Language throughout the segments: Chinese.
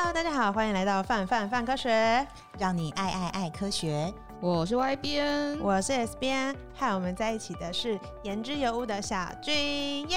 Hello，大家好，欢迎来到范范范科学，让你爱爱爱科学。我是 Y 编，我是 S 编，和我们在一起的是言之有物的小君，耶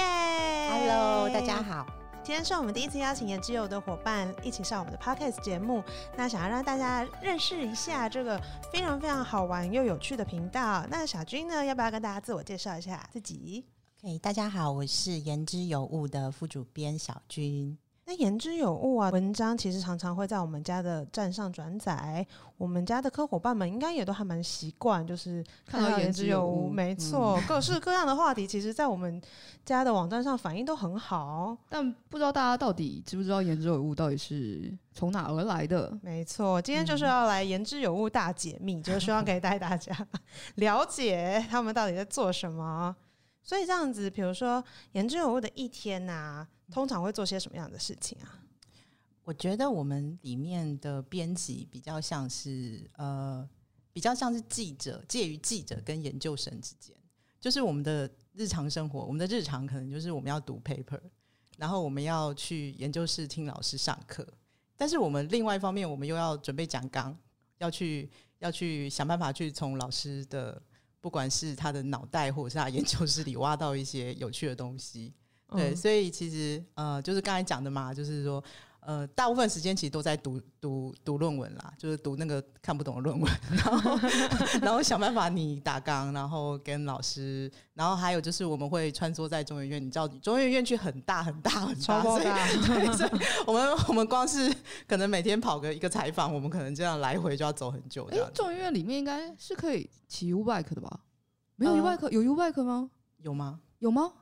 ！Hello，大家好。今天是我们第一次邀请言之有物的伙伴一起上我们的 Podcast 节目，那想要让大家认识一下这个非常非常好玩又有趣的频道。那小君呢，要不要跟大家自我介绍一下自己？OK，大家好，我是言之有物的副主编小君。那言之有物啊，文章其实常常会在我们家的站上转载。我们家的科伙伴们应该也都还蛮习惯，就是看到言之有物，没错，嗯、各式各样的话题，其实在我们家的网站上反应都很好。但不知道大家到底知不知道言之有物到底是从哪而来的？没错，今天就是要来言之有物大解密，嗯、就是希望可以带大家 了解他们到底在做什么。所以这样子，比如说言之有物的一天呐、啊。通常会做些什么样的事情啊？我觉得我们里面的编辑比较像是呃，比较像是记者，介于记者跟研究生之间。就是我们的日常生活，我们的日常可能就是我们要读 paper，然后我们要去研究室听老师上课。但是我们另外一方面，我们又要准备讲纲，要去要去想办法去从老师的不管是他的脑袋或者是他研究室里挖到一些有趣的东西。对，所以其实呃，就是刚才讲的嘛，就是说呃，大部分时间其实都在读读读论文啦，就是读那个看不懂的论文，然后 然后想办法你打纲，然后跟老师，然后还有就是我们会穿梭在中研院，你知道中研院院区很大很大很大，所以 我们我们光是可能每天跑个一个采访，我们可能这样来回就要走很久。哎，中研院里面应该是可以骑 U bike 的吧？没有 U bike，有 U bike 吗？有吗？有吗？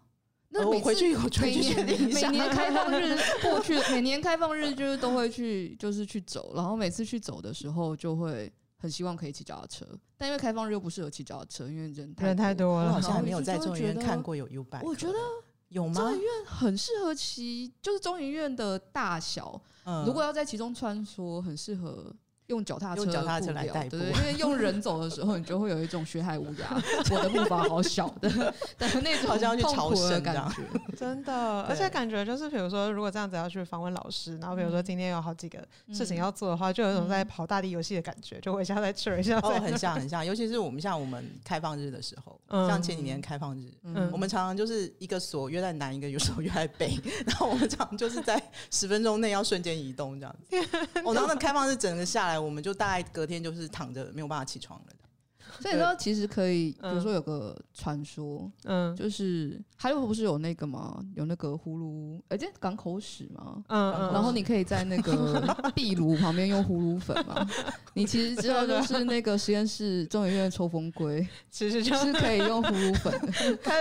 那我回去以后每年每年开放日 过去，每年开放日就是都会去，就是去走。然后每次去走的时候，就会很希望可以骑脚踏车，但因为开放日又不适合骑脚踏车，因为人太人太多了。我好像还没有在中研院看过有 U bike。我觉得有吗？中影院很适合骑，就是中影院的大小，如果要在其中穿梭，很适合。用脚踏车，用脚踏车来代步，对，因为用人走的时候，你就会有一种学海无涯，我的步伐好小的，但是那种好像要去朝圣的感觉，真的，而且感觉就是，比如说，如果这样子要去访问老师，然后比如说今天有好几个事情要做的话，就有一种在跑大地游戏的感觉，就会像在吃一下，哦，很像很像，尤其是我们像我们开放日的时候，像前几年开放日，我们常常就是一个所约在南，一个有时候约在北，然后我们常常就是在十分钟内要瞬间移动这样子，哦，然后那开放日整个下来。我们就大概隔天就是躺着没有办法起床了。所以说，其实可以，比如说有个传说，嗯，就是还有不是有那个吗？有那个呼噜，而且港口史嘛，嗯嗯，然后你可以在那个 壁炉旁边用呼噜粉嘛。你其实知道，就是那个实验室中研院抽风龟，其实就是可以用呼噜粉，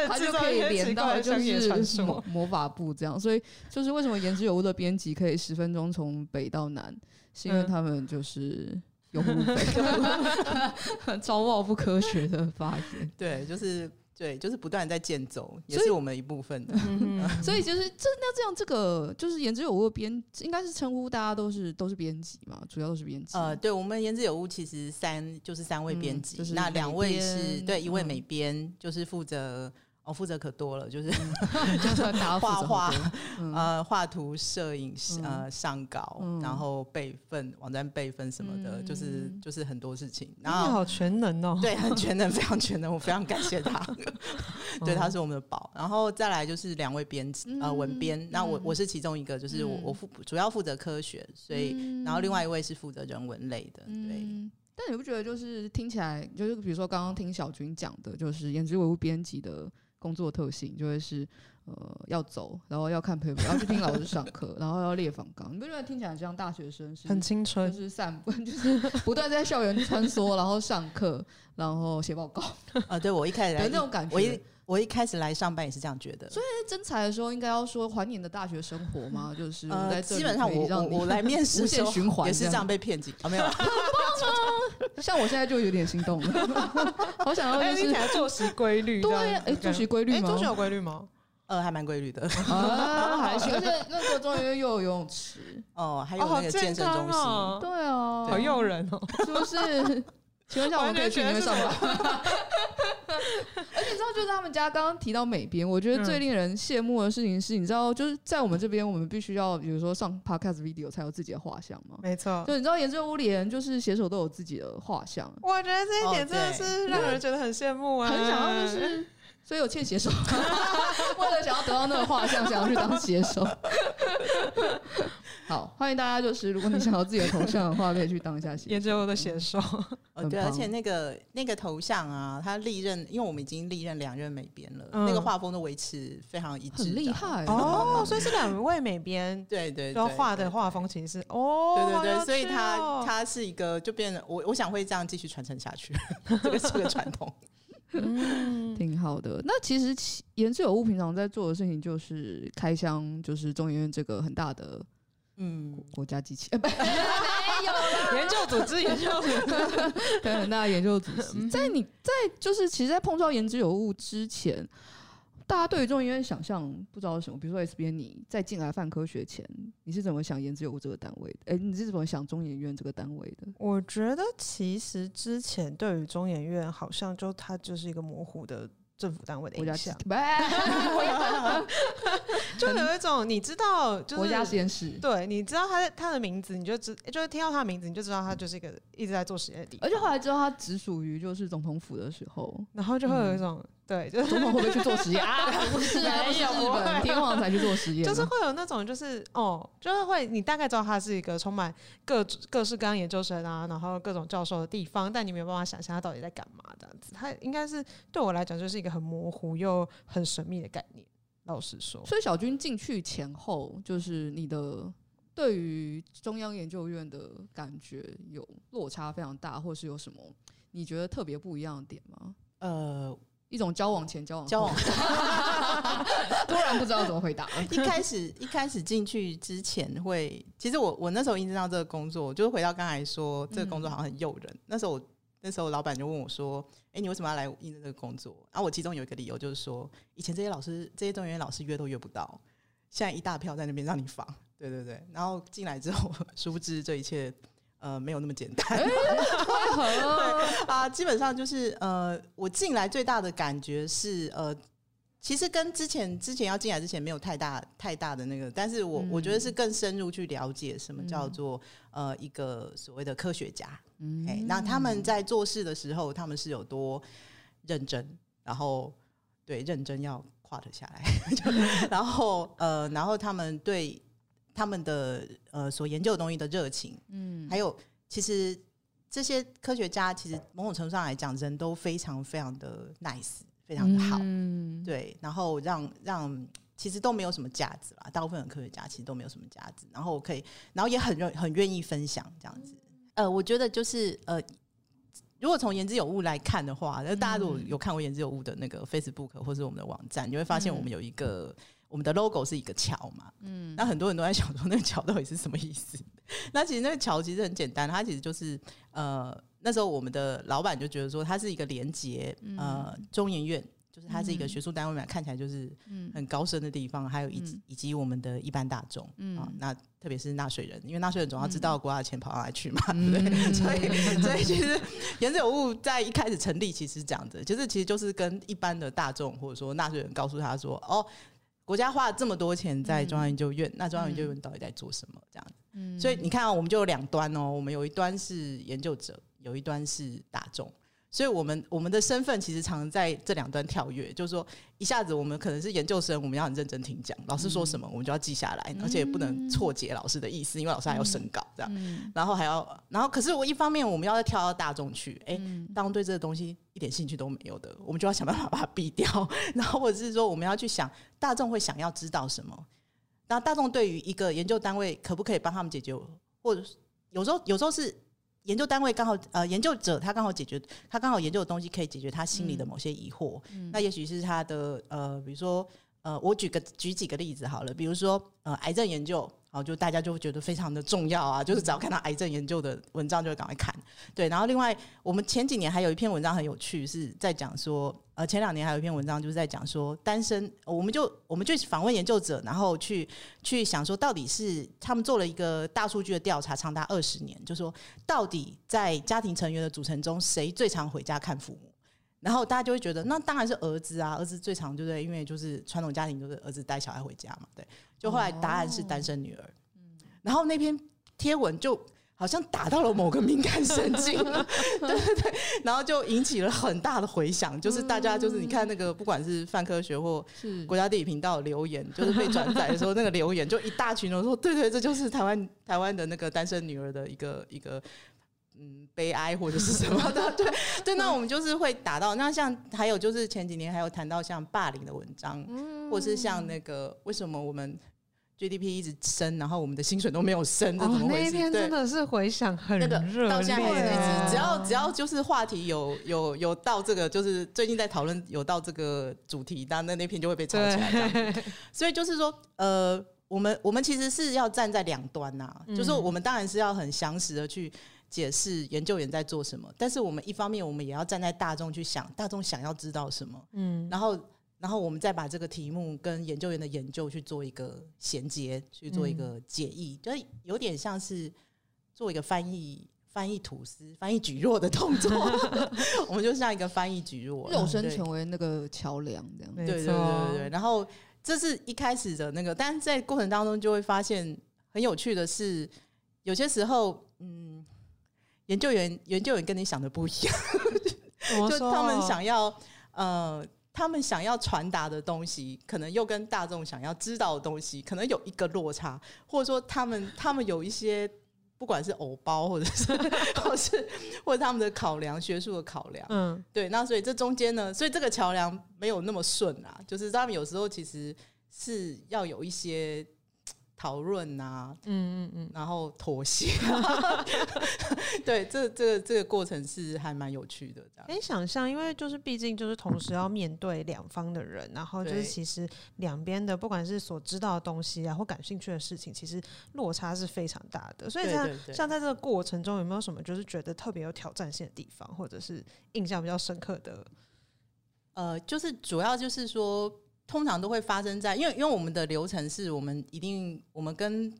它就可以连到就是魔魔法部这样。所以就是为什么言之有物的编辑可以十分钟从北到南，是因为他们就是。有 超爆不科学的发言。对，就是对，就是不断在建走，也是我们一部分的。所以就是这那这样，这个就是言之有物编，应该是称呼大家都是都是编辑嘛，主要都是编辑。呃，对，我们言之有物其实三就是三位编辑，就是那两位是对，一位美编就是负责。我负责可多了，就是 就是画画，呃，画图、摄影、呃，上稿，然后备份网站备份什么的，就是就是很多事情。然后好全能哦，对，很 全能，非常全能，我非常感谢他。对，他是我们的宝。然后再来就是两位编辑，呃，文编。那我我是其中一个，就是我我负主要负责科学，所以然后另外一位是负责人文类的。对，但你不觉得就是听起来，就是比如说刚刚听小军讲的，就是言之有物编辑的。工作特性就会是，呃，要走，然后要看 paper，要去听老师上课，然后要列访纲。你不觉得听起来像大学生是？很青春，就是散步，就是不断在校园穿梭，然后上课，然后写报告。啊，对，我一开始有那种感觉。我一我一开始来上班也是这样觉得。所以征才的时候应该要说怀念的大学生活吗？就是呃，基本上我我我来面试无限循环也是这样被骗进啊，没有。像我现在就有点心动了，好想要就是作息规律。对，哎，作息规律吗？作息有规律吗？呃，还蛮规律的啊，还行。而且那个中研院又有游泳池哦，还有那个健身中心，对啊，好诱人哦，是不是？请问一下，我们可以去那边上吗？而且你知道，就是他们家刚刚提到美编，我觉得最令人羡慕的事情是，你知道，就是在我们这边，我们必须要，比如说上 podcast video 才有自己的画像嘛。没错，就你知道，研究屋连就是写手都有自己的画像。我觉得这一点真的是让人觉得很羡慕啊，很想要就是。所以有欠写手，为了想要得到那个画像，想要去当写手。好，欢迎大家，就是如果你想要自己的头像的话，可以去当一下写手。也只有我的写手。哦，对，而且那个那个头像啊，他历任，因为我们已经历任两任美编了，嗯、那个画风都维持非常一致，很厉害哦。所以是两位美编，对对，然后画的画风其实是哦，对对对，哦、所以他他是一个就变得我我想会这样继续传承下去，这个是个传统。嗯，挺好的。那其实言之有物平常在做的事情就是开箱，就是中研院这个很大的嗯国家机器，没有 研究组织，研究组织，对，很大的研究组织。在你在就是其实，在碰撞言之有物之前。大家对于中研院想象不知道是什么，比如说 S 编你在进来泛科学前，你是怎么想颜值有物这个单位的？哎、欸，你是怎么想中研院这个单位的？我觉得其实之前对于中研院好像就它就是一个模糊的。政府单位的印象，就有一种你知道，就是国家实验室，对，你知道他他的名字，你就知，就是听到他的名字，你就知道他就是一个一直在做实验的地方。而且后来知道他只属于就是总统府的时候，然后就会有一种，嗯、对，就是总统会不会去做实验 啊？不是啊，不是日本天皇才去做实验，就是会有那种，就是哦，就是会你大概知道他是一个充满各各式各样研究生啊，然后各种教授的地方，但你没有办法想象他到底在干嘛这样子。他应该是对我来讲就是一个。很模糊又很神秘的概念，老实说。所以小军进去前后，就是你的对于中央研究院的感觉有落差非常大，或是有什么你觉得特别不一样的点吗？呃，一种交往前、交往后交往，突然不知道怎么回答。一开始一开始进去之前会，其实我我那时候一直知道这个工作，就是回到刚才说这个工作好像很诱人。嗯、那时候我。那时候老板就问我说：“哎、欸，你为什么要来应征这个工作？”然后我其中有一个理由就是说，以前这些老师、这些中研院老师约都约不到，现在一大票在那边让你访，对对对。然后进来之后，殊不知这一切呃没有那么简单。啊，基本上就是呃，我进来最大的感觉是呃。其实跟之前之前要进来之前没有太大太大的那个，但是我、嗯、我觉得是更深入去了解什么叫做、嗯、呃一个所谓的科学家，嗯，那他们在做事的时候，他们是有多认真，然后对认真要跨得下来，然后呃然后他们对他们的呃所研究的东西的热情，嗯，还有其实这些科学家其实某种程度上来讲，人都非常非常的 nice。非常的好，嗯、对，然后让让其实都没有什么价值啦，大部分的科学家其实都没有什么价值，然后可以，然后也很愿很愿意分享这样子。呃，我觉得就是呃，如果从言之有物来看的话，那大家如果有看过言之有物的那个 Facebook 或是我们的网站，你会发现我们有一个、嗯、我们的 logo 是一个桥嘛，嗯，那很多人都在想说那个桥到底是什么意思？那其实那个桥其实很简单，它其实就是呃。那时候我们的老板就觉得说，它是一个连接，呃，中研院就是它是一个学术单位嘛，看起来就是很高深的地方，还有以及以及我们的一般大众啊，那特别是纳税人，因为纳税人总要知道国家的钱跑哪里去嘛，对不对？所以所以其实颜值有物在一开始成立其实是这样子，就是其实就是跟一般的大众或者说纳税人告诉他说，哦，国家花了这么多钱在中央研究院，那中央研究院到底在做什么？这样子，所以你看啊，我们就有两端哦，我们有一端是研究者。有一端是大众，所以我们我们的身份其实常常在这两端跳跃，就是说一下子我们可能是研究生，我们要很认真听讲，老师说什么我们就要记下来，而且也不能错解老师的意思，因为老师还要审稿这样，然后还要，然后可是我一方面我们要跳到大众去，哎，当对这个东西一点兴趣都没有的，我们就要想办法 把它避掉，然后或者是说我们要去想大众会想要知道什么，那大众对于一个研究单位可不可以帮他们解决，或者有时候有时候是。研究单位刚好，呃，研究者他刚好解决，他刚好研究的东西可以解决他心里的某些疑惑。嗯、那也许是他的，呃，比如说，呃，我举个举几个例子好了，比如说，呃，癌症研究。好，就大家就会觉得非常的重要啊，就是只要看到癌症研究的文章，就会赶快看。对，然后另外，我们前几年还有一篇文章很有趣，是在讲说，呃，前两年还有一篇文章就是在讲说，单身，我们就我们就访问研究者，然后去去想说，到底是他们做了一个大数据的调查，长达二十年，就说到底在家庭成员的组成中，谁最常回家看父母？然后大家就会觉得，那当然是儿子啊，儿子最常对不对？因为就是传统家庭就是儿子带小孩回家嘛，对。就后来答案是单身女儿，嗯，然后那篇贴文就好像打到了某个敏感神经，对对对，然后就引起了很大的回响，就是大家就是你看那个不管是泛科学或国家地理频道留言，就是被转载的时候，那个留言就一大群人说，对对，这就是台湾台湾的那个单身女儿的一个一个。嗯，悲哀或者是什么的，对对，那我们就是会打到。那像还有就是前几年还有谈到像霸凌的文章，嗯、或者是像那个为什么我们 GDP 一直升，然后我们的薪水都没有升，这怎么回事？那一天真的是回想很热烈，到现在为止，只要只要就是话题有有有到这个，就是最近在讨论有到这个主题，那那那篇就会被炒起来。所以就是说，呃，我们我们其实是要站在两端呐、啊，嗯、就是我们当然是要很详实的去。解释研究员在做什么，但是我们一方面我们也要站在大众去想，大众想要知道什么，嗯，然后然后我们再把这个题目跟研究员的研究去做一个衔接，去做一个解译，嗯、就有点像是做一个翻译翻译吐司、翻译蒟蒻的动作，我们就像一个翻译蒟蒻，肉身成为那个桥梁这样，对对对对。对。然后这是一开始的那个，但是在过程当中就会发现很有趣的是，有些时候，嗯。研究员，研究员跟你想的不一样，就他们想要，呃，他们想要传达的东西，可能又跟大众想要知道的东西，可能有一个落差，或者说他们他们有一些，不管是偶包，或者是，或是，或者他们的考量，学术的考量，嗯，对，那所以这中间呢，所以这个桥梁没有那么顺啊，就是他们有时候其实是要有一些。讨论啊，嗯嗯嗯，然后妥协，对，这这个这个过程是还蛮有趣的，这样。可以想象，因为就是毕竟就是同时要面对两方的人，然后就是其实两边的不管是所知道的东西啊，或感兴趣的事情，其实落差是非常大的。所以像像在这个过程中，有没有什么就是觉得特别有挑战性的地方，或者是印象比较深刻的？呃，就是主要就是说。通常都会发生在，因为因为我们的流程是我们一定，我们跟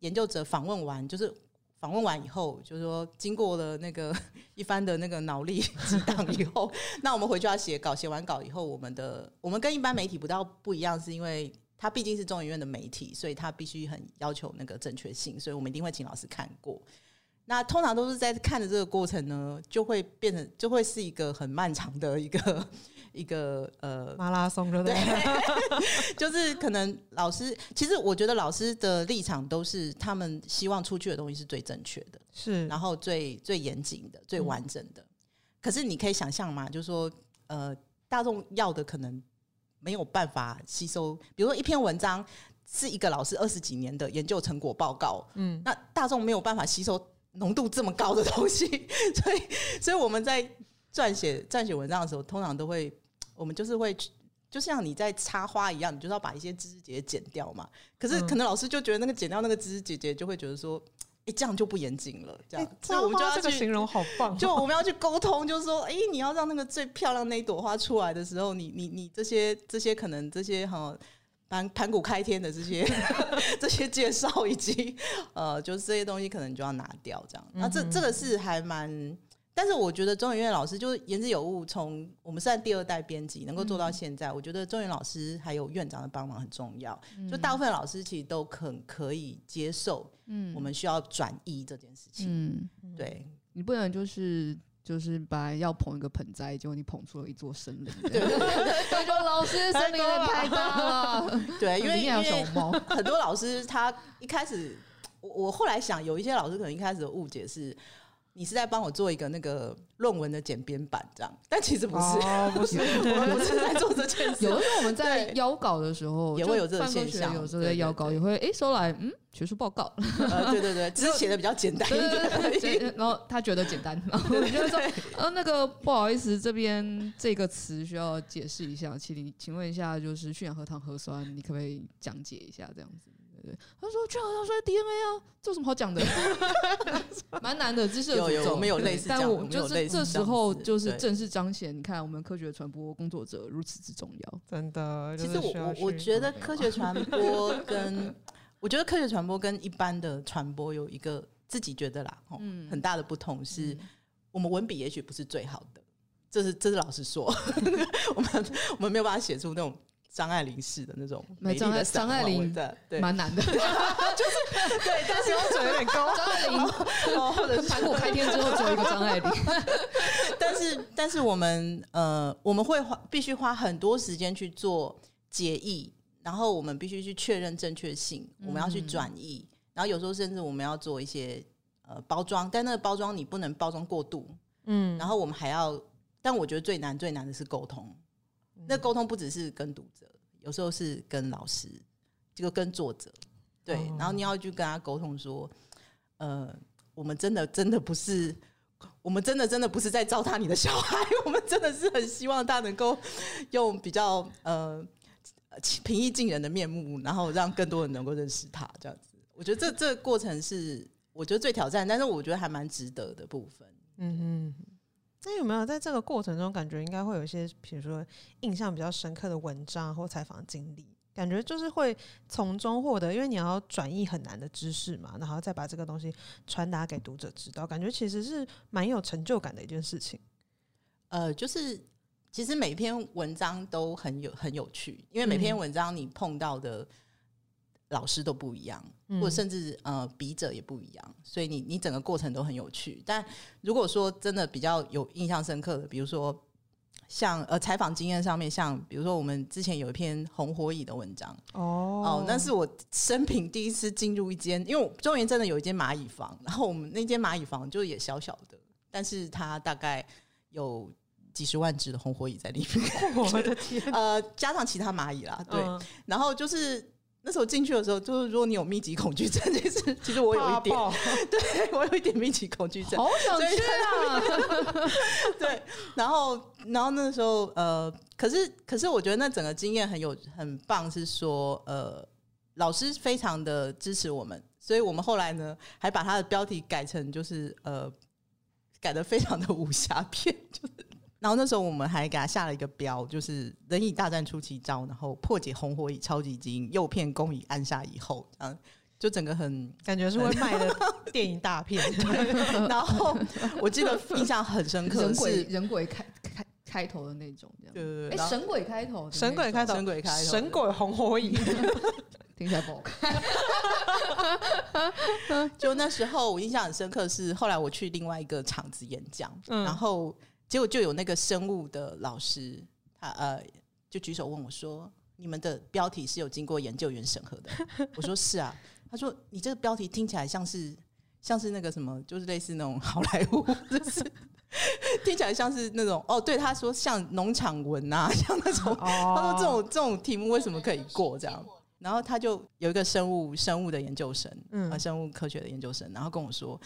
研究者访问完，就是访问完以后，就是说经过了那个 一番的那个脑力激荡以后，那我们回去要写稿，写完稿以后，我们的我们跟一般媒体不到不一样，是因为它毕竟是中研院的媒体，所以它必须很要求那个正确性，所以我们一定会请老师看过。那通常都是在看的这个过程呢，就会变成就会是一个很漫长的一个。一个呃马拉松对不对？就是可能老师，其实我觉得老师的立场都是他们希望出去的东西是最正确的，是然后最最严谨的、最完整的。嗯、可是你可以想象嘛，就是说呃，大众要的可能没有办法吸收，比如说一篇文章是一个老师二十几年的研究成果报告，嗯，那大众没有办法吸收浓度这么高的东西，所以所以我们在撰写撰写文章的时候，通常都会。我们就是会，就像你在插花一样，你就是要把一些枝枝节节剪掉嘛。可是可能老师就觉得那个剪掉那个枝枝节节，就会觉得说，哎，这样就不严谨了。这样，所以我们就要去形容好棒。就我们要去沟通，就是说，哎，你要让那个最漂亮那一朵花出来的时候，你你你这些这些可能这些哈盘盘古开天的这些 这些介绍，以及呃，就是这些东西可能就要拿掉。这样，那这这个是还蛮。但是我觉得中研院老师就是言之有物，从我们算第二代编辑能够做到现在，嗯、我觉得中研老师还有院长的帮忙很重要。嗯、就大部分老师其实都很可以接受，嗯，我们需要转移这件事情。嗯，对，你不能就是就是本来要捧一个盆栽，结果你捧出了一座森林。对，对，对，对，就老师森林太大了。对，因为 因为很多老师他一开始，我我后来想，有一些老师可能一开始的误解是。你是在帮我做一个那个论文的简编版，这样，但其实不是，哦、不是，我不是在做这件事。有的时候我们在邀稿的时候也会有这种现象，有时候在邀稿也会哎收来，嗯，学术报告，呃，对对对，只是写的比较简单 一点，然后他觉得简单，然后就会说，呃，那个不好意思，这边这个词需要解释一下，请你请问一下，就是去氧核糖核酸，你可不可以讲解一下这样子？对，他说：“去好像说 DNA 啊，这有什么好讲的？蛮难的知识有有没有类似，但我就是这时候就是正式彰显，你看我们科学传播工作者如此之重要，真的。其实我我我觉得科学传 播跟我觉得科学传播跟一般的传播有一个自己觉得啦，嗯，很大的不同是，我们文笔也许不是最好的，这是这是老实说，我们我们没有办法写出那种。张爱玲式的那种美丽的张爱玲的，对，蛮难的，就是对，但是标准有点高。张爱玲，或者是盘古开天之后只有一个张爱玲，但是但是我们呃，我们会花必须花很多时间去做解译，然后我们必须去确认正确性，我们要去转译，嗯、然后有时候甚至我们要做一些呃包装，但那个包装你不能包装过度，嗯，然后我们还要，但我觉得最难最难的是沟通。那沟通不只是跟读者，有时候是跟老师，这个跟作者，对，哦、然后你要去跟他沟通说，呃，我们真的真的不是，我们真的真的不是在糟蹋你的小孩，我们真的是很希望他能够用比较呃平易近人的面目，然后让更多人能够认识他，这样子。我觉得这这个过程是我觉得最挑战，但是我觉得还蛮值得的部分。嗯哼。那有没有在这个过程中，感觉应该会有一些，比如说印象比较深刻的文章或采访经历？感觉就是会从中获得，因为你要转译很难的知识嘛，然后再把这个东西传达给读者知道，感觉其实是蛮有成就感的一件事情。呃，就是其实每篇文章都很有很有趣，因为每篇文章你碰到的。老师都不一样，或者甚至呃笔者也不一样，所以你你整个过程都很有趣。但如果说真的比较有印象深刻的，比如说像呃采访经验上面，像比如说我们之前有一篇红火蚁的文章哦，哦，那是我生平第一次进入一间，因为中原真的有一间蚂蚁房，然后我们那间蚂蚁房就也小小的，但是它大概有几十万只的红火蚁在里面，我的天，呃，加上其他蚂蚁啦，对，嗯、然后就是。那时候进去的时候，就是如果你有密集恐惧症，其实其实我有一点，爆对我有一点密集恐惧症，好想去啊！对，然后然后那时候呃，可是可是我觉得那整个经验很有很棒，是说呃，老师非常的支持我们，所以我们后来呢还把它的标题改成就是呃，改的非常的武侠片，就是。然后那时候我们还给他下了一个标，就是“人蚁大战出奇招”，然后破解红火蚁超级基因，诱骗公蚁按下以后，嗯，就整个很感觉是会卖的 电影大片。然后我记得印象很深刻，人鬼人鬼开开开头的那种，这样对对对，哎，神鬼开头，神鬼开头，神鬼开头，神鬼红火蚁，听起来不好看。就那时候我印象很深刻，是后来我去另外一个场子演讲，然后。结果就有那个生物的老师，他呃就举手问我说：“你们的标题是有经过研究员审核的？” 我说：“是啊。”他说：“你这个标题听起来像是像是那个什么，就是类似那种好莱坞，就是听起来像是那种哦，对，他说像农场文啊，像那种。他说这种这种题目为什么可以过这样？然后他就有一个生物生物的研究生，嗯，生物科学的研究生，然后跟我说。”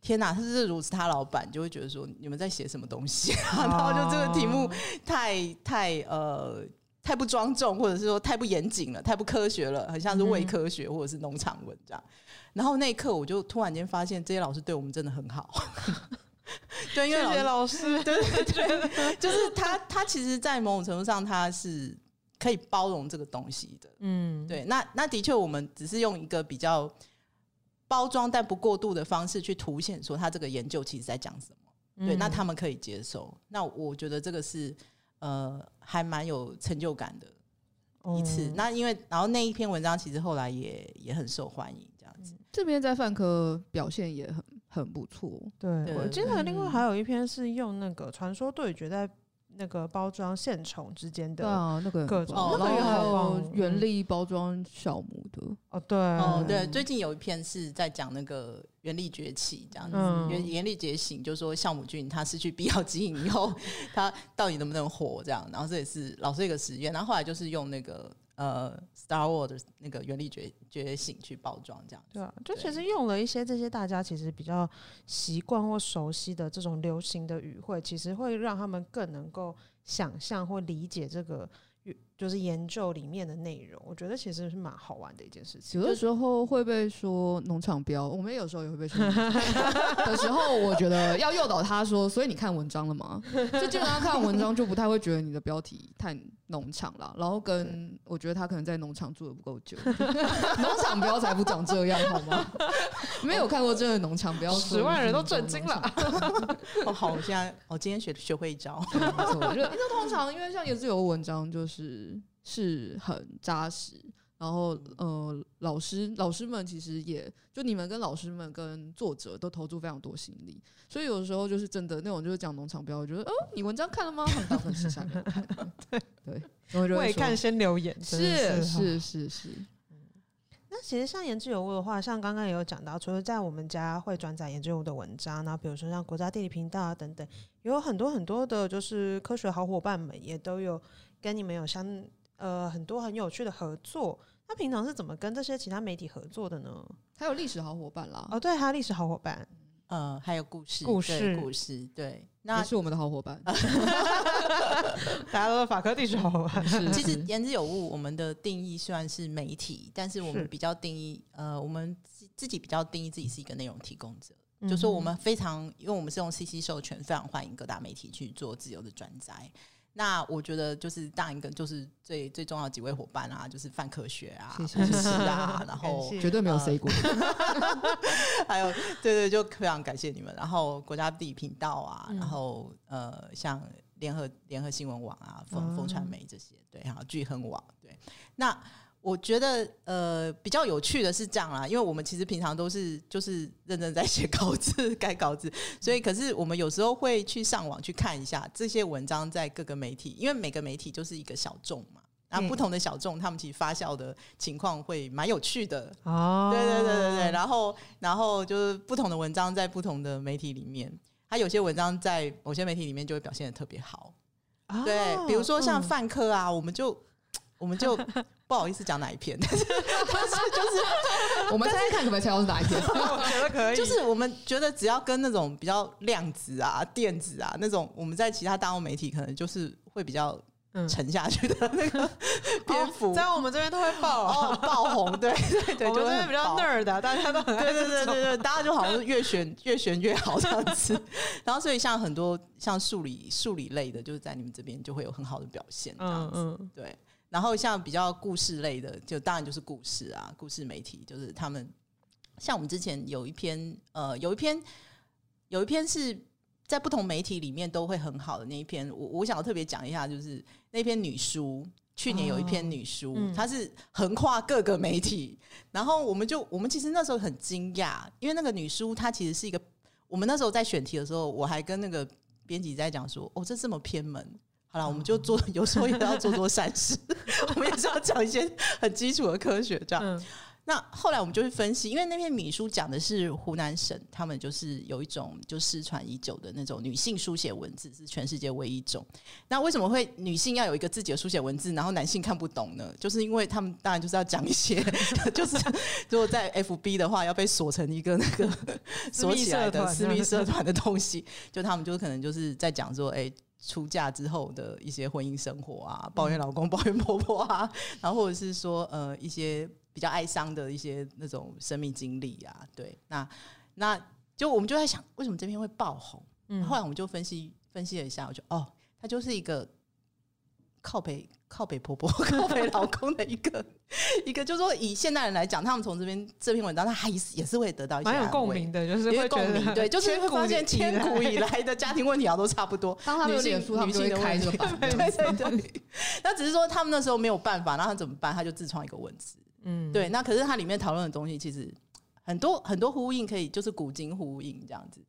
天哪，他是如此，他老板就会觉得说，你们在写什么东西啊？然后就这个题目太太呃太不庄重，或者是说太不严谨了，太不科学了，很像是伪科学或者是农场文这样。然后那一刻我就突然间发现，这些老师对我们真的很好。对，因为谢谢老师，对对对，就是他他其实，在某种程度上，他是可以包容这个东西的。嗯，对，那那的确，我们只是用一个比较。包装但不过度的方式去凸显说他这个研究其实在讲什么，嗯、对，那他们可以接受。那我觉得这个是呃还蛮有成就感的一次。嗯、那因为然后那一篇文章其实后来也也很受欢迎，这样子。这边在泛科表现也很很不错。对，对我记得另外还有一篇是用那个传说对决在。那个包装线虫之间的那个各种，然后还有原力包装酵母的哦，对哦，对，最近有一篇是在讲那个原力崛起这样子，原原力觉醒，就是说酵母菌它失去必要基因以后，它到底能不能活这样？然后这也是老师一个实验，然后后来就是用那个。呃，Star Wars 的那个原力觉觉醒去包装这样，对啊，就其实用了一些这些大家其实比较习惯或熟悉的这种流行的语汇，其实会让他们更能够想象或理解这个就是研究里面的内容。我觉得其实是蛮好玩的一件事情。有的时候会被说农场标，我们有时候也会被说。的时候，我觉得要诱导他说，所以你看文章了吗？就基本上看文章就不太会觉得你的标题太。农场啦，然后跟我觉得他可能在农场住的不够久，农场标才不长这样好吗？没有看过真的农场标，十万人都震惊了。哦，好，我现在我今天学学会一招，没错，就通常因为像也是有文章就是是很扎实。然后，呃，老师老师们其实也就你们跟老师们跟作者都投注非常多心力，所以有的时候就是真的那种就是讲农场标，我觉得哦，你文章看了吗？很大粉丝下面对 对，未看先留言，是是是是，是。那其实像言之有物的话，像刚刚也有讲到，除了在我们家会转载言之有物的文章，然后比如说像国家地理频道啊等等，有很多很多的，就是科学好伙伴们也都有跟你们有相。呃，很多很有趣的合作。那平常是怎么跟这些其他媒体合作的呢？还有历史好伙伴啦。哦，对，还有历史好伙伴。呃，还有故事，故事，故事，对，那是我们的好伙伴。大家都是法科历史好伙伴。其实言之有物，我们的定义虽然是媒体，但是我们比较定义，呃，我们自己比较定义自己是一个内容提供者，嗯、就说我们非常，因为我们是用 CC 授权，非常欢迎各大媒体去做自由的转载。那我觉得就是当一个就是最最重要的几位伙伴啊，就是范科学啊，谢谢。是啊，然后 绝对没有 say 过，还有对对，就非常感谢你们。然后国家地理频道啊，然后呃，像联合联合新闻网啊，风风传媒这些，对，还有聚亨网，对，那。我觉得呃比较有趣的是这样啦，因为我们其实平常都是就是认真在写稿子、改稿子，所以可是我们有时候会去上网去看一下这些文章在各个媒体，因为每个媒体就是一个小众嘛，然后不同的小众他们其实发酵的情况会蛮有趣的哦。对对对对对，然后然后就是不同的文章在不同的媒体里面，它有些文章在某些媒体里面就会表现的特别好。对，比如说像范科啊，我们就我们就。不好意思讲哪一篇，但是就是我们猜猜看可不可以猜到是哪一篇？我觉得可以。就是我们觉得只要跟那种比较量子啊、电子啊那种，我们在其他大陆媒体可能就是会比较沉下去的那个 篇幅，在我们这边都会爆哦爆红，对对对，我们这边比较 nerd 的，大家都很对对对对对，大家就好像是越选越选越好这样子。然后所以像很多像数理数理类的，就是在你们这边就会有很好的表现这样子，对。然后像比较故事类的，就当然就是故事啊，故事媒体就是他们。像我们之前有一篇，呃，有一篇，有一篇是在不同媒体里面都会很好的那一篇。我我想要特别讲一下，就是那篇女书，去年有一篇女书，哦，它是横跨各个媒体。然后我们就我们其实那时候很惊讶，因为那个女书它其实是一个，我们那时候在选题的时候，我还跟那个编辑在讲说，哦，这这么偏门。好了，我们就做，有时候也要做做善事，我们也是要讲一些很基础的科学，这样。嗯、那后来我们就去分析，因为那篇米书讲的是湖南省，他们就是有一种就失传已久的那种女性书写文字，是全世界唯一一种。那为什么会女性要有一个自己的书写文字，然后男性看不懂呢？就是因为他们当然就是要讲一些，就是如果在 FB 的话，要被锁成一个那个锁起来的私密社团的东西，就他们就可能就是在讲说，哎、欸。出嫁之后的一些婚姻生活啊，抱怨老公、抱怨婆婆啊，然后或者是说呃一些比较哀伤的一些那种生命经历啊，对，那那就我们就在想，为什么这篇会爆红？嗯，后来我们就分析分析了一下，我就哦，它就是一个靠北。靠北婆婆、靠北老公的一个 一个，就是说以现代人来讲，他们从这边这篇文章，他还是也是会得到一些蛮有共鸣的，就是会共鸣，对，就是会发现千古以来的家庭问题啊都差不多。当他们有脸书，他们就会开这个版，对对对。那只是说他们那时候没有办法，那他怎么办？他就自创一个文字，嗯，对。那可是它里面讨论的东西其实很多很多呼应，可以就是古今呼应这样子。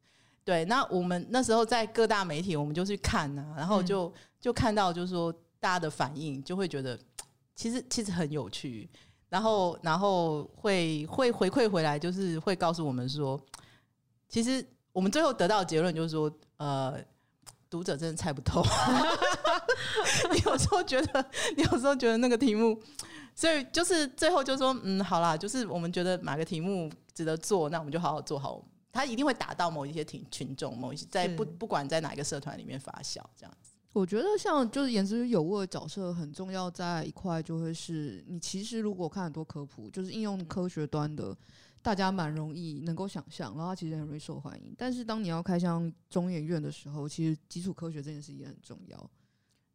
对，那我们那时候在各大媒体，我们就去看啊，然后就就看到就是说。大家的反应就会觉得，其实其实很有趣，然后然后会会回馈回来，就是会告诉我们说，其实我们最后得到的结论就是说，呃，读者真的猜不透。你有时候觉得，你有时候觉得那个题目，所以就是最后就说，嗯，好啦，就是我们觉得哪个题目值得做，那我们就好好做好，它一定会打到某一些群群众，某一些在不不管在哪一个社团里面发酵，这样子。我觉得像就是言之有物的角色很重要，在一块就会是你其实如果看很多科普，就是应用科学端的，大家蛮容易能够想象，然后它其实很容易受欢迎。但是当你要开箱中研院的时候，其实基础科学这件事也很重要。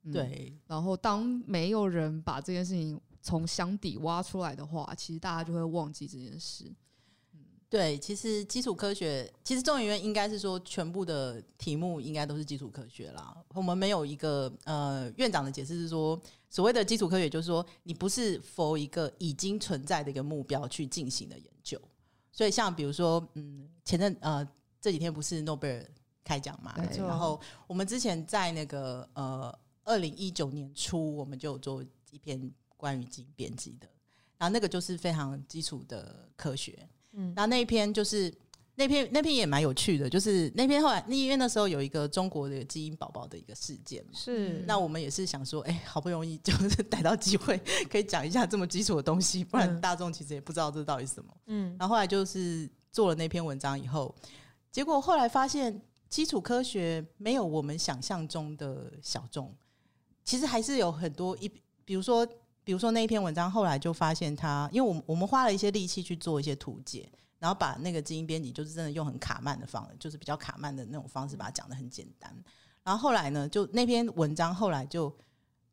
嗯、对。然后当没有人把这件事情从箱底挖出来的话，其实大家就会忘记这件事。对，其实基础科学，其实中研院应该是说全部的题目应该都是基础科学啦。我们没有一个呃院长的解释是说，所谓的基础科学就是说你不是 for 一个已经存在的一个目标去进行的研究。所以像比如说，嗯，前阵呃这几天不是诺贝尔开奖嘛？对。然后我们之前在那个呃二零一九年初，我们就有做一篇关于基因编辑的，然后那个就是非常基础的科学。嗯，然后那一篇就是那篇那篇也蛮有趣的，就是那篇后来因为那时候有一个中国的基因宝宝的一个事件嘛，是，那我们也是想说，哎，好不容易就是 逮到机会可以讲一下这么基础的东西，不然大众其实也不知道这到底是什么。嗯，然后后来就是做了那篇文章以后，结果后来发现基础科学没有我们想象中的小众，其实还是有很多一，比如说。比如说那一篇文章，后来就发现它，因为我们我们花了一些力气去做一些图解，然后把那个基因编辑，就是真的用很卡曼的方，就是比较卡曼的那种方式，把它讲的很简单。然后后来呢，就那篇文章后来就，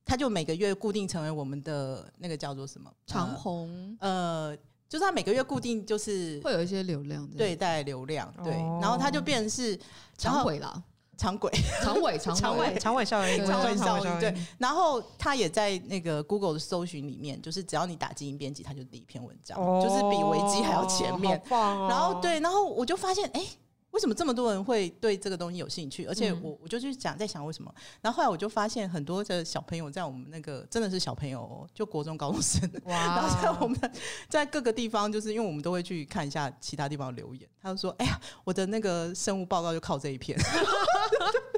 它就每个月固定成为我们的那个叫做什么长虹，呃，就是它每个月固定就是会有一些流量，对，带流量，对，然后它就变成是长尾了。长轨、长尾、长尾、长尾、效应、长尾效应，对。然后他也在那个 Google 的搜寻里面，就是只要你打基因编辑，他就第一篇文章，哦、就是比维基还要前面。哦、然后对，然后我就发现，哎、欸。为什么这么多人会对这个东西有兴趣？而且我我就去讲，在想为什么。然后后来我就发现，很多的小朋友在我们那个真的是小朋友哦，就国中高中生，哇 然后在我们在各个地方，就是因为我们都会去看一下其他地方的留言，他就说：“哎呀，我的那个生物报告就靠这一篇。”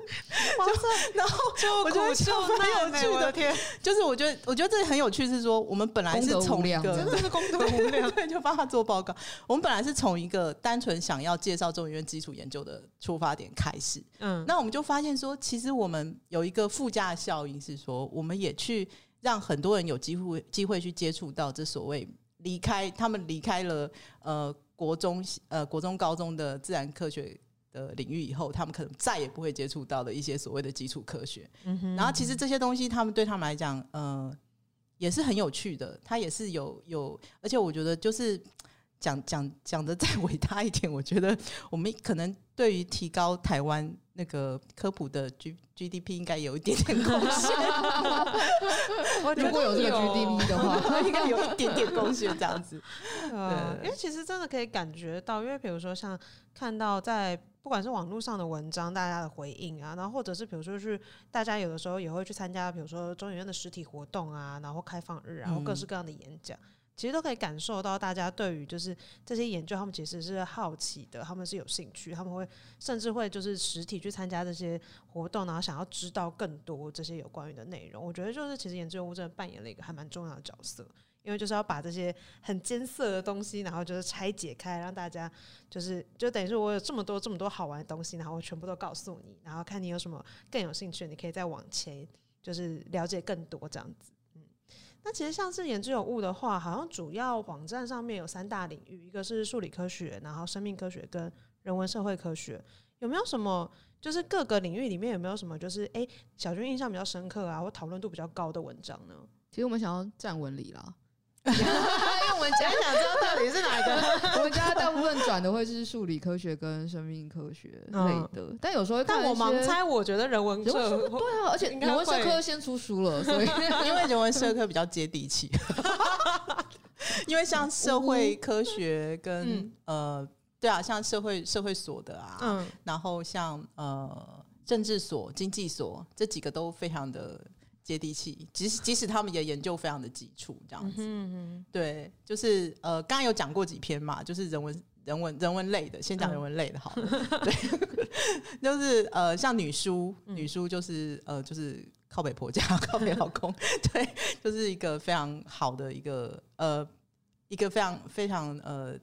然后我就觉得很有趣的天，就是我觉得我觉得这很有趣，是说我们本来是从一个真的是功德无量，对，就帮他做报告。我们本来是从一个单纯想要介绍中医院基础研究的出发点开始，嗯，那我们就发现说，其实我们有一个附加的效应是说，我们也去让很多人有机会机会去接触到这所谓离开他们离开了呃国中呃国中高中的自然科学的领域以后，他们可能再也不会接触到的一些所谓的基础科学。嗯哼，然后其实这些东西，他们对他们来讲，呃，也是很有趣的。他也是有有，而且我觉得就是讲讲讲的再 伟大一点，我觉得我们可能对于提高台湾那个科普的 G GDP 应该有一点点贡献。如果有这个 GDP 的话，应该有一点点贡献这样子。呃，因为其实真的可以感觉到，因为比如说像看到在。不管是网络上的文章，大家的回应啊，然后或者是比如说是大家有的时候也会去参加，比如说中研院的实体活动啊，然后开放日，然后各式各样的演讲，嗯、其实都可以感受到大家对于就是这些研究，他们其实是好奇的，他们是有兴趣，他们会甚至会就是实体去参加这些活动，然后想要知道更多这些有关于的内容。我觉得就是其实研究物真的扮演了一个还蛮重要的角色。因为就是要把这些很艰涩的东西，然后就是拆解开，让大家就是就等于是我有这么多这么多好玩的东西，然后我全部都告诉你，然后看你有什么更有兴趣，你可以再往前就是了解更多这样子。那其实像是言之有物的话，好像主要网站上面有三大领域，一个是数理科学，然后生命科学跟人文社会科学。有没有什么就是各个领域里面有没有什么就是哎、小军印象比较深刻啊，或讨论度比较高的文章呢？其实我们想要站文理啦。我们家想知道到底是哪一个，我们家大部分转的会是数理科学跟生命科学类的，嗯、但有时候会看，但我盲猜，我觉得人文社对啊，而且人文社科先出书了，所以 因为人文社科比较接地气，因为像社会科学跟、嗯、呃，对啊，像社会社会所的啊，嗯、然后像呃政治所、经济所这几个都非常的。接地气，即使即使他们也研究非常的基础，这样子，对，就是呃，刚刚有讲过几篇嘛，就是人文、人文、人文类的，先讲人文类的好了，嗯、对，就是呃，像女书，女书就是呃，就是靠北婆家，靠北老公，对，就是一个非常好的一个呃，一个非常非常呃，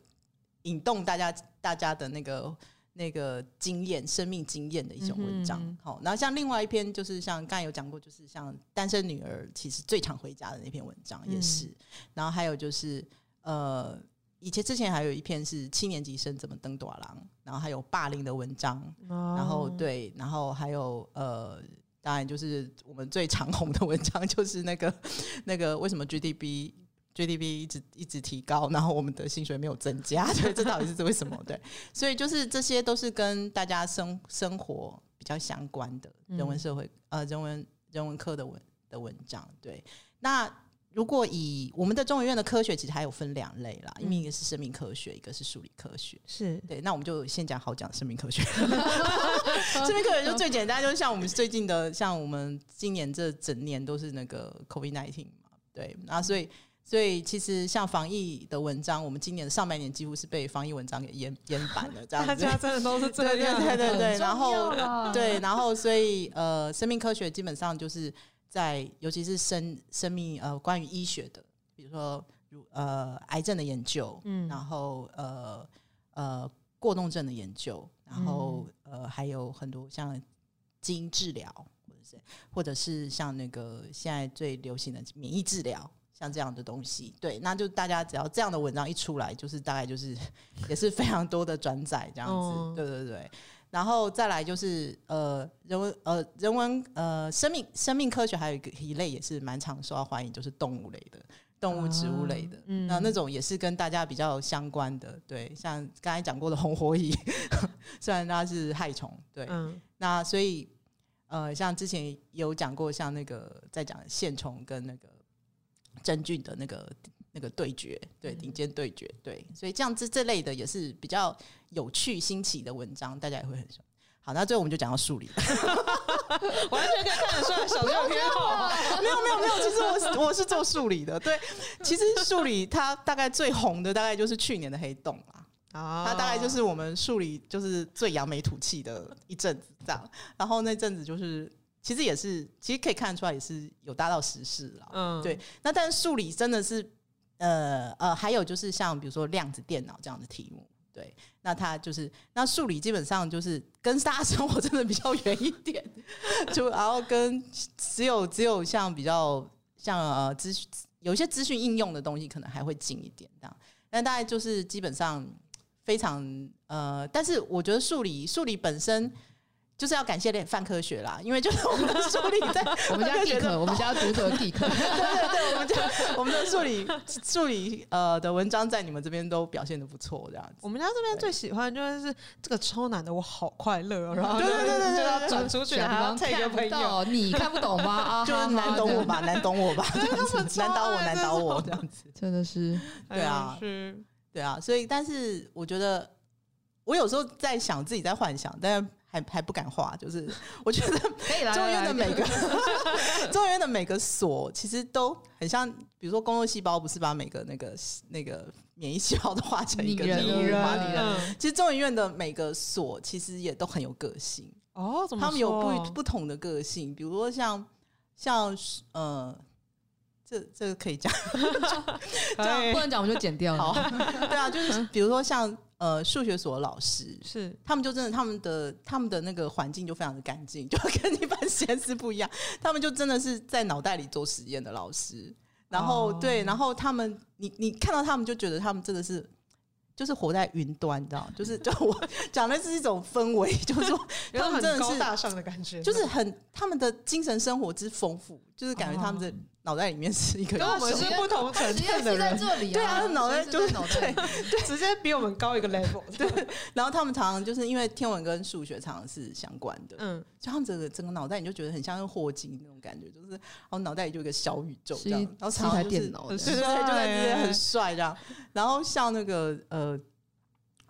引动大家大家的那个。那个经验、生命经验的一种文章，好、然后像另外一篇，就是像刚才有讲过，就是像单身女儿其实最常回家的那篇文章也是，嗯、然后还有就是呃，以前之前还有一篇是七年级生怎么登大人，然后还有霸凌的文章，哦、然后对，然后还有呃，当然就是我们最长红的文章，就是那个那个为什么 GDP GDP 一直一直提高，然后我们的薪水没有增加，所以这到底是为什么？对，所以就是这些都是跟大家生生活比较相关的人文社会呃人文人文科的文的文章。对，那。如果以我们的中研院的科学，其实还有分两类啦，因为一个是生命科学，一个是数理科学。是对，那我们就先讲好讲生命科学。生命科学就最简单，就是像我们最近的，像我们今年这整年都是那个 COVID-19 嘛，对，那所以所以其实像防疫的文章，我们今年的上半年几乎是被防疫文章给淹淹版了，这样子。大家真的都是这样，对对对对，然后 对，然后所以呃，生命科学基本上就是。在尤其是生生命呃关于医学的，比如说如呃癌症的研究，嗯，然后呃呃过动症的研究，然后呃还有很多像基因治疗，或者是或者是像那个现在最流行的免疫治疗，像这样的东西，对，那就大家只要这样的文章一出来，就是大概就是 也是非常多的转载这样子，哦、对对对。然后再来就是呃人文呃人文呃生命生命科学还有一个一类也是蛮常受到欢迎，就是动物类的动物植物类的，啊。嗯、那那种也是跟大家比较相关的，对，像刚才讲过的红火蚁，虽然它是害虫，对，嗯、那所以呃像之前有讲过，像那个在讲线虫跟那个真菌的那个。那个对决，对顶尖对决，对，所以这样子这类的也是比较有趣新奇的文章，大家也会很喜欢。好，那最后我们就讲到数理，完全可以看得出来小朋友偏好。没有没有没有，其实我是我是做数理的，对，其实数理它大概最红的大概就是去年的黑洞啦，啊，它大概就是我们数理就是最扬眉吐气的一阵子这样，然后那阵子就是其实也是其实可以看得出来也是有搭到时事了，嗯，对，那但是数理真的是。呃呃，还有就是像比如说量子电脑这样的题目，对，那它就是那数理基本上就是跟大家生活真的比较远一点，就然后跟只有只有像比较像呃资讯有一些资讯应用的东西可能还会近一点这样，但大概就是基本上非常呃，但是我觉得数理数理本身。就是要感谢点泛科学啦，因为就是我们的数理在 我们家地科，我们家读者地科，对对对，我们家我们的数理数理呃的文章在你们这边都表现的不错，这样子。我们家这边最喜欢就是这个超难的，我好快乐，然后对对对对，就要转出去，然后配个朋友，你看不懂吗？啊就是难懂我吧，难懂我吧，这样子，难倒我，难倒我，这样子，真的是，对啊，是，对啊，所以但是我觉得我有时候在想自己在幻想，但是。还还不敢画，就是我觉得 中医院的每个 中医院的每个所其实都很像，比如说工作细胞不是把每个那个那个免疫细胞都画成一个拟人，拟人。其实中研院的每个所其实也都很有个性哦，他们有不不同的个性，比如说像像呃，这这个可以讲，这样不能讲我就剪掉了。对啊，就是比如说像。呃，数学所的老师是他们就真的他们的他们的那个环境就非常的干净，就跟一般实验室不一样。他们就真的是在脑袋里做实验的老师，然后、哦、对，然后他们你你看到他们就觉得他们真的是就是活在云端，你知道？就是就我 讲的是一种氛围，就是说 他们真的是高大上的感觉，就是很他们的精神生活之丰富，就是感觉他们的。脑袋里面是一个，跟我们是不同层次的人，对啊，脑袋就是脑袋，对，直接比我们高一个 level。对，然后他们常常就是因为天文跟数学常常是相关的，嗯，就他们整个整个脑袋你就觉得很像是霍金那种感觉，就是然后脑袋里就一个小宇宙这样，然后常常就是对对对，就在这边很帅这样。然后像那个呃，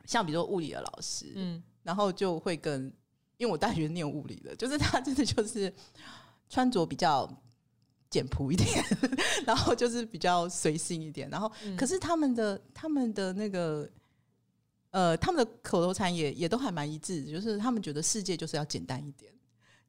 像比如说物理的老师，嗯，然后就会跟，因为我大学念物理的，就是他真的就是穿着比较。简朴一点，然后就是比较随性一点，然后可是他们的他们的那个呃，他们的口头禅也也都还蛮一致，就是他们觉得世界就是要简单一点，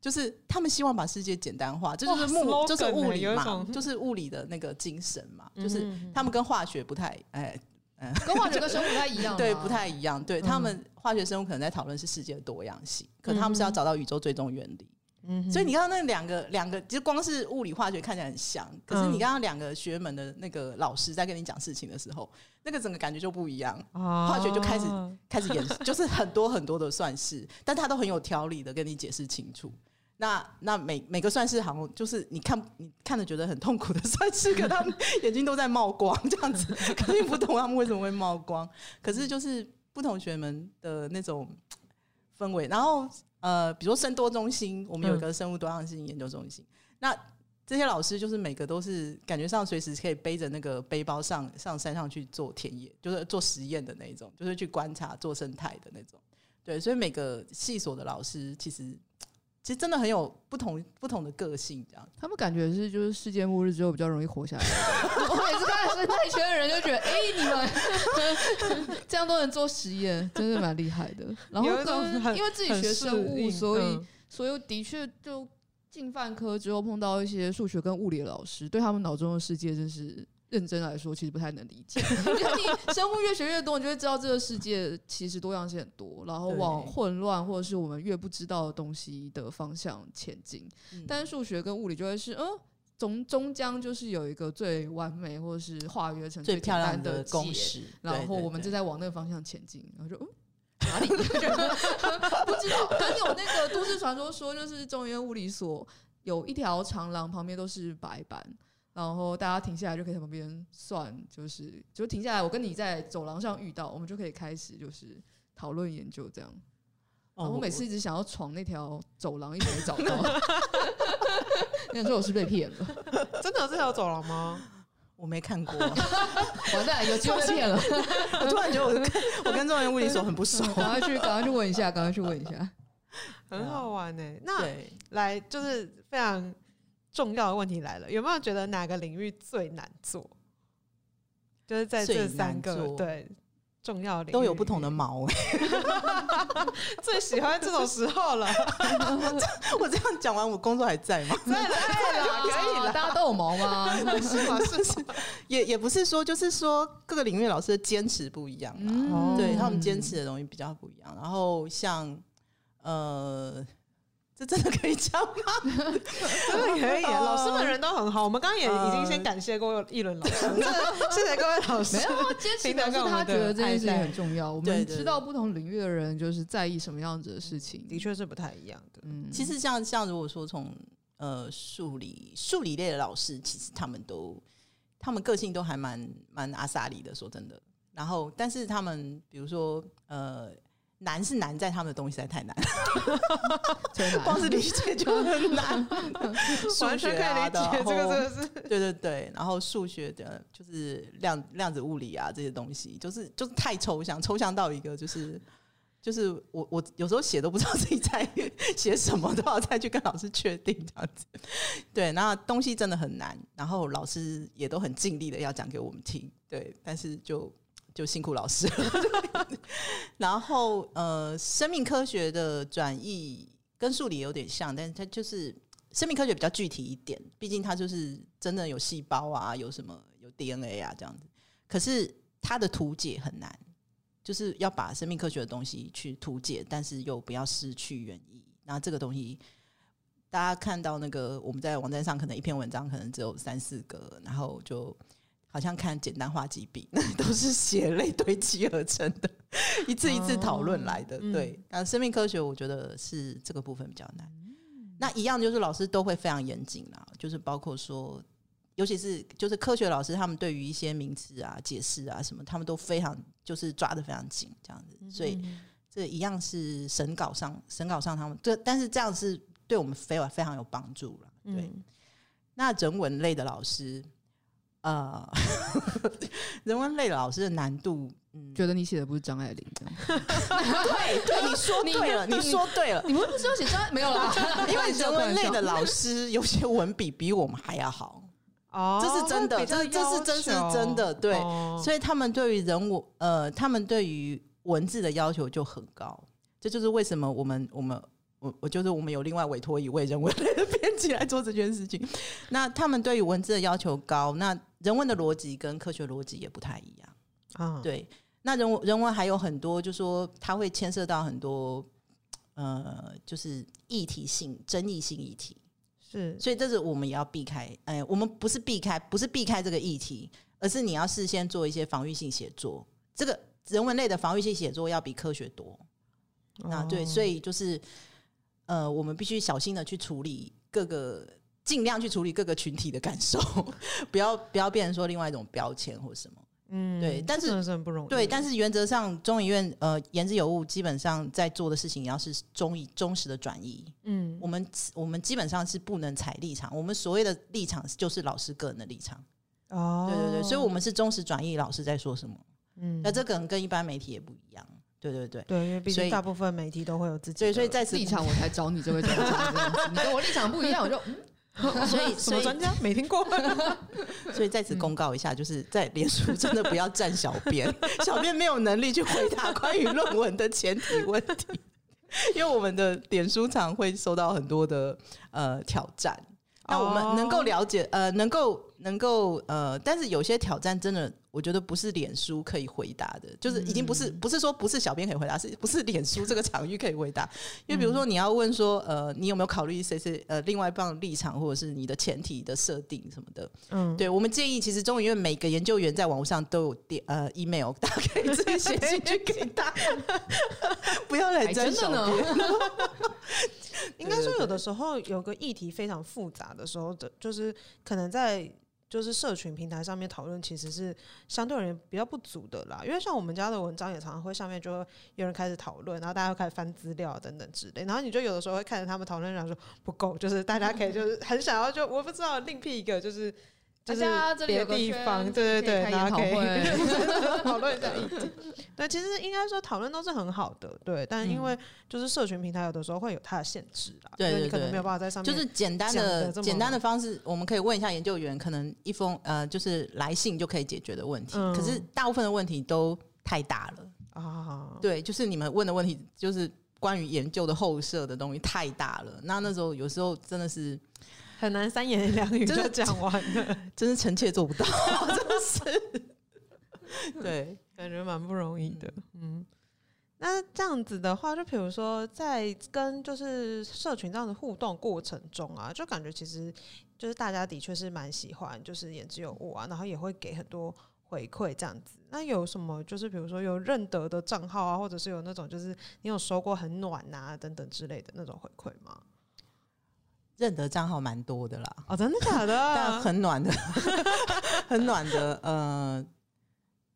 就是他们希望把世界简单化，这就是物就是物理嘛，就是物理的那个精神嘛，就是他们跟化学不太哎嗯，跟化学跟生物不太一样，对，不太一样，对他们化学生物可能在讨论是世界的多样性，可他们是要找到宇宙最终原理。嗯，所以你刚刚那两个两个，其实光是物理化学看起来很像，可是你刚刚两个学门的那个老师在跟你讲事情的时候，那个整个感觉就不一样。化学就开始开始演，就是很多很多的算式，但他都很有条理的跟你解释清楚。那那每每个算式好像就是你看你看着觉得很痛苦的算式，可他们眼睛都在冒光，这样子，肯定不懂他们为什么会冒光。可是就是不同学门的那种氛围，然后呃，比如说生多中心，我们有一个生物多样性研究中心，嗯、那这些老师就是每个都是感觉上随时可以背着那个背包上上山上去做田野，就是做实验的那种，就是去观察做生态的那种。对，所以每个系所的老师其实。其实真的很有不同不同的个性，这样。他们感觉是就是世界末日之后比较容易活下来。我每次看到生态圈的人就觉得，哎、欸，你们这样都能做实验，真的蛮厉害的。然后因为自己学生物，所以所以的确就进范科之后碰到一些数学跟物理的老师，对他们脑中的世界真是。认真来说，其实不太能理解。因为你生物越学越多，你就会知道这个世界其实多样性很多，然后往混乱或者是我们越不知道的东西的方向前进。嗯、但是数学跟物理就会是，嗯，终终将就是有一个最完美或者是化约成最漂亮的公式，然后我们正在往那个方向前进。然后就嗯，哪里？不知道。很有那个都市传说说，就是中原物理所有一条长廊，旁边都是白板。然后大家停下来就可以在旁边算，就是就停下来，我跟你在走廊上遇到，我们就可以开始就是讨论研究这样。我每次一直想要闯那条走廊，一直没 找到。你想说我是被骗了？真的有这条走廊吗？我没看过。完蛋，有机会骗了。我突然觉得我跟我跟中原物理所很不熟，赶快去赶快去问一下，赶快去问一下。很好玩呢、欸。那来就是非常。重要的问题来了，有没有觉得哪个领域最难做？就是在这三个对重要领域都有不同的毛、欸，最喜欢这种时候了。我这样讲完，我工作还在吗？在了，在了，可以了。大家都有毛吗？是吗？是是，也也不是说，就是说各个领域老师的坚持不一样嘛。嗯、对他们坚持的东西比较不一样。然后像呃。这真的可以讲吗？真的可以啊！老师们人都很好，我们刚刚也已经先感谢过一轮老师，谢谢各位老师。没有坚持，但是他觉得这件事情很重要。我们知道不同领域的人就是在意什么样子的事情，的确是不太一样的。嗯，其实像像如果说从呃数理数理类的老师，其实他们都他们个性都还蛮蛮阿萨里的，说真的。然后，但是他们比如说呃。难是难在他们的东西实在太难，光是理解就很难。数学啊，的，这个真的是对对对，然后数学的，就是量量子物理啊这些东西，就是就是太抽象，抽象到一个就是就是我我有时候写都不知道自己在 写什么，都要再去跟老师确定这样子。对，那东西真的很难，然后老师也都很尽力的要讲给我们听，对，但是就。就辛苦老师，然后呃，生命科学的转译跟数理有点像，但是它就是生命科学比较具体一点，毕竟它就是真的有细胞啊，有什么有 DNA 啊这样子。可是它的图解很难，就是要把生命科学的东西去图解，但是又不要失去原意。那这个东西，大家看到那个我们在网站上可能一篇文章可能只有三四个，然后就。好像看简单化几笔，那 都是血泪堆积而成的，一次一次讨论来的。哦、对，啊，生命科学我觉得是这个部分比较难。嗯、那一样就是老师都会非常严谨啦，就是包括说，尤其是就是科学老师，他们对于一些名词啊、解释啊什么，他们都非常就是抓的非常紧，这样子。所以这一样是审稿上，审稿上他们这，但是这样是对我们非常非常有帮助了。对，嗯、那人文类的老师。呃，人文类老师的难度，嗯，觉得你写的不是张爱玲这样，对 对，你说对了，你说对了，你们不是要写张爱没有啦，因为人文类的老师有些文笔比我们还要好。哦，这是真的，这这是真是真的，对，所以他们对于人物，呃，他们对于文字的要求就很高，这就是为什么我们我们。我我就是我们有另外委托一位人文类的 编辑来做这件事情。那他们对于文字的要求高，那人文的逻辑跟科学逻辑也不太一样啊。对，那人文人文还有很多，就是说它会牵涉到很多呃，就是议题性、争议性议题。是，所以这是我们也要避开。哎，我们不是避开，不是避开这个议题，而是你要事先做一些防御性写作。这个人文类的防御性写作要比科学多。那，对，所以就是。呃，我们必须小心的去处理各个，尽量去处理各个群体的感受，不要不要变成说另外一种标签或什么。嗯，对，但是不容易。对，但是原则上中医院呃言之有物，基本上在做的事情也要是忠义忠实的转移。嗯，我们我们基本上是不能踩立场，我们所谓的立场就是老师个人的立场。哦，对对对，所以我们是忠实转译老师在说什么。嗯，那这可能跟一般媒体也不一样。对对对，对，因为毕竟大部分媒体都会有自己的，所以在此立场我才找你这位专家，你跟我立场不一样，我就。所以，什么专家没听过？所以在此公告一下，就是在脸书 真的不要站小编，小编没有能力去回答关于论文的前提问题，因为我们的脸书常会收到很多的呃挑战。那我们能够了解，呃，能够能够呃，但是有些挑战真的。我觉得不是脸书可以回答的，就是已经不是不是说不是小编可以回答，是不是脸书这个场域可以回答？因为比如说你要问说，呃，你有没有考虑谁是呃另外一方的立场，或者是你的前提的设定什么的？嗯，对，我们建议其实中研院每个研究员在网络上都有电呃 email，大家可以自己写进去给 他，不要来争小编。应该说有的时候有个议题非常复杂的时候的，就是可能在。就是社群平台上面讨论，其实是相对而言比较不足的啦。因为像我们家的文章也常常会上面就有人开始讨论，然后大家会开始翻资料等等之类，然后你就有的时候会看着他们讨论，然后说不够，就是大家可以就是很想要就我不知道另辟一个就是。大家这里有个地方，对对对，然后可以讨 论一下。对，其实应该说讨论都是很好的，对。但因为就是社群平台有的时候会有它的限制啦，对，对，对，你可能没有办法在上面。就是简单的简单的方式，我们可以问一下研究员，可能一封呃就是来信就可以解决的问题。嗯、可是大部分的问题都太大了啊。对，就是你们问的问题，就是关于研究的后设的东西太大了。那那时候有时候真的是。很难三言两语就讲完了，真是臣妾做不到，真的是。对，感觉蛮不容易的。嗯，那这样子的话，就比如说在跟就是社群这样的互动过程中啊，就感觉其实就是大家的确是蛮喜欢，就是言之有物啊，然后也会给很多回馈这样子。那有什么就是比如说有认得的账号啊，或者是有那种就是你有收过很暖啊等等之类的那种回馈吗？认得账号蛮多的啦，哦，真的假的？但很暖的，很暖的。呃，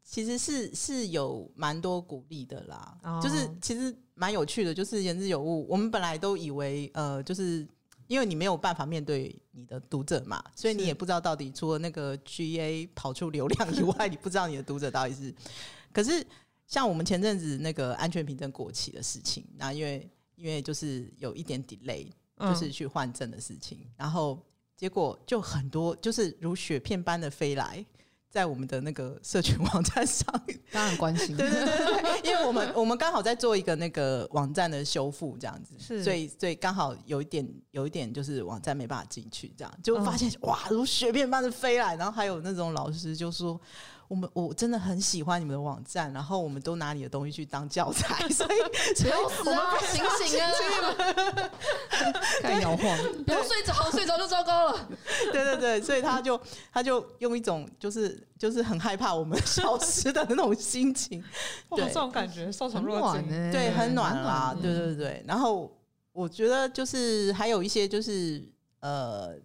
其实是是有蛮多鼓励的啦，哦、就是其实蛮有趣的，就是言之有物。我们本来都以为，呃，就是因为你没有办法面对你的读者嘛，所以你也不知道到底除了那个 GA 跑出流量以外，你不知道你的读者到底是。可是像我们前阵子那个安全凭证过期的事情，那因为因为就是有一点 delay。就是去换证的事情，嗯、然后结果就很多，就是如雪片般的飞来，在我们的那个社群 网站上，当然关心，对对对对，因为我们我们刚好在做一个那个网站的修复，这样子，是，所以所以刚好有一点有一点就是网站没办法进去，这样。就发现、嗯、哇，如雪片般的飞来，然后还有那种老师就说。我们我真的很喜欢你们的网站，然后我们都拿你的东西去当教材，所以 所以我们醒醒啊！太摇晃，不要睡着，睡着就糟糕了。对对对，所以他就他就用一种就是就是很害怕我们消失的那种心情，对这种感觉受宠若惊，对，很暖啦，对对对。然后我觉得就是还有一些就是呃。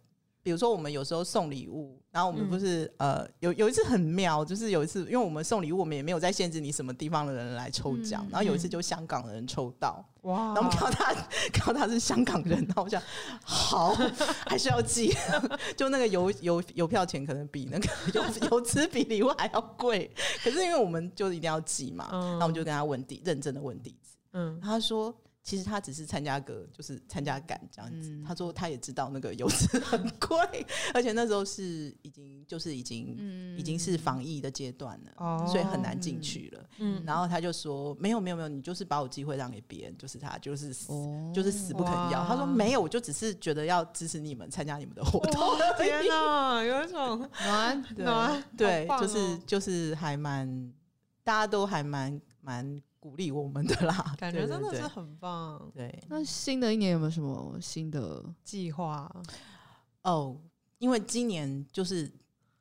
比如说，我们有时候送礼物，然后我们不是、嗯、呃有有一次很妙，就是有一次，因为我们送礼物，我们也没有在限制你什么地方的人来抽奖，嗯、然后有一次就香港的人抽到，哇！然后我们看到他看到他是香港人，然后我想好 还是要寄，就那个邮邮邮票钱可能比那个邮邮资比礼物还要贵，可是因为我们就一定要寄嘛，那、嗯、我们就跟他问地认真的问地址，嗯，他说。其实他只是参加个，就是参加感这样子。嗯、他说他也知道那个油资很贵，而且那时候是已经就是已经、嗯、已经是防疫的阶段了，哦、所以很难进去了。嗯、然后他就说没有没有没有，你就是把我机会让给别人，就是他就是死、哦、就是死不肯要。他说没有，我就只是觉得要支持你们参加你们的活动。天哪，有一种暖暖，对，就是就是还蛮大家都还蛮蛮。鼓励我们的啦，感觉真的是很棒。对，那新的一年有没有什么新的计划？哦，因为今年就是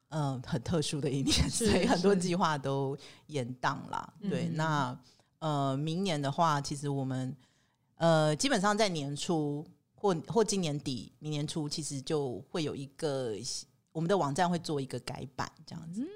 嗯、呃、很特殊的一年，所以很多计划都延档了。对，那呃明年的话，其实我们呃，基本上在年初或或今年底、明年初，其实就会有一个我们的网站会做一个改版，这样子。嗯、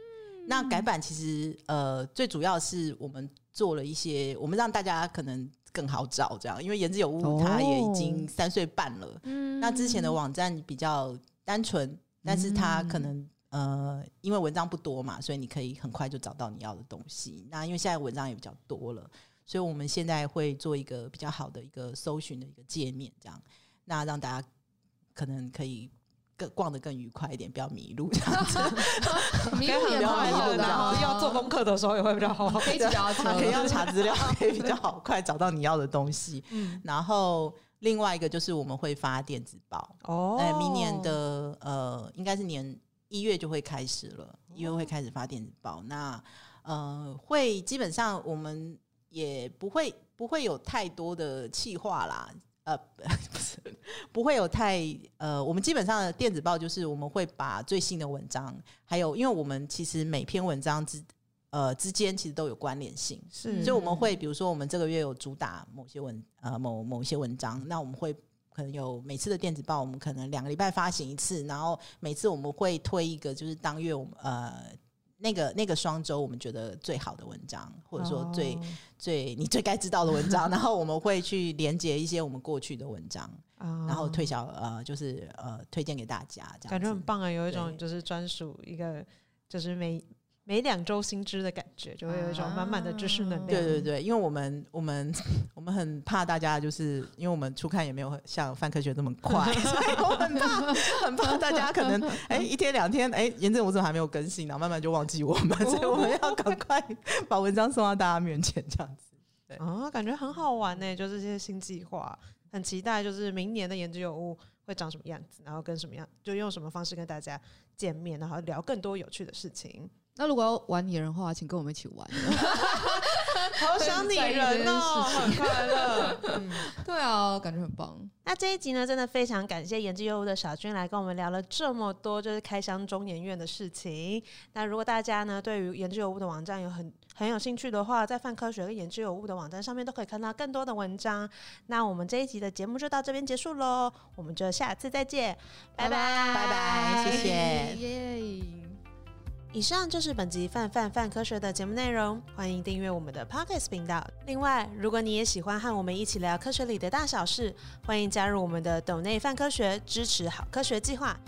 那改版其实呃，最主要是我们做了一些，我们让大家可能更好找，这样，因为言之有物，它也已经三岁半了。嗯、那之前的网站比较单纯，但是它可能。呃，因为文章不多嘛，所以你可以很快就找到你要的东西。那因为现在文章也比较多了，所以我们现在会做一个比较好的一个搜寻的一个界面，这样，那让大家可能可以更逛得更愉快一点，不要迷路这样子。迷路 也快乐，然后要做功课的时候也会比较好，可以比较可以要查资料，可以比较好快找到你要的东西。嗯，然后另外一个就是我们会发电子报哦，哎，明年的呃，应该是年。一月就会开始了，一月会开始发电子报。那呃，会基本上我们也不会不会有太多的企划啦，呃，不是不会有太呃，我们基本上的电子报就是我们会把最新的文章，还有因为我们其实每篇文章之呃之间其实都有关联性，是，所以我们会比如说我们这个月有主打某些文呃某某一些文章，那我们会。可能有每次的电子报，我们可能两个礼拜发行一次，然后每次我们会推一个，就是当月我们呃那个那个双周我们觉得最好的文章，或者说最、oh. 最你最该知道的文章，然后我们会去连接一些我们过去的文章，oh. 然后推销呃就是呃推荐给大家，这样感觉很棒啊，有一种就是专属一个就是每。每两周新知的感觉，就会有一种满满的知识能量。对对对，因为我们我们 我们很怕大家，就是因为我们初看也没有像泛科学这么快，所以我很怕很怕大家可能哎一天两天哎，严正我怎么还没有更新，然后慢慢就忘记我们，所以我们要赶快把文章送到大家面前，这样子。对啊，感觉很好玩呢，就是这些新计划，很期待，就是明年的言之有物会长什么样子，然后跟什么样，就用什么方式跟大家见面，然后聊更多有趣的事情。那如果要玩拟人的话，请跟我们一起玩。好想拟人哦，很快乐。嗯，对啊，感觉很棒。那这一集呢，真的非常感谢言之有物的小君来跟我们聊了这么多，就是开箱中研院的事情。那如果大家呢，对于言之有物的网站有很很有兴趣的话，在泛科学跟言之有物的网站上面都可以看到更多的文章。那我们这一集的节目就到这边结束喽，我们就下次再见，拜拜拜拜，谢谢。耶。以上就是本集泛泛泛科学的节目内容，欢迎订阅我们的 p o c k e t 频道。另外，如果你也喜欢和我们一起聊科学里的大小事，欢迎加入我们的斗内泛科学支持好科学计划。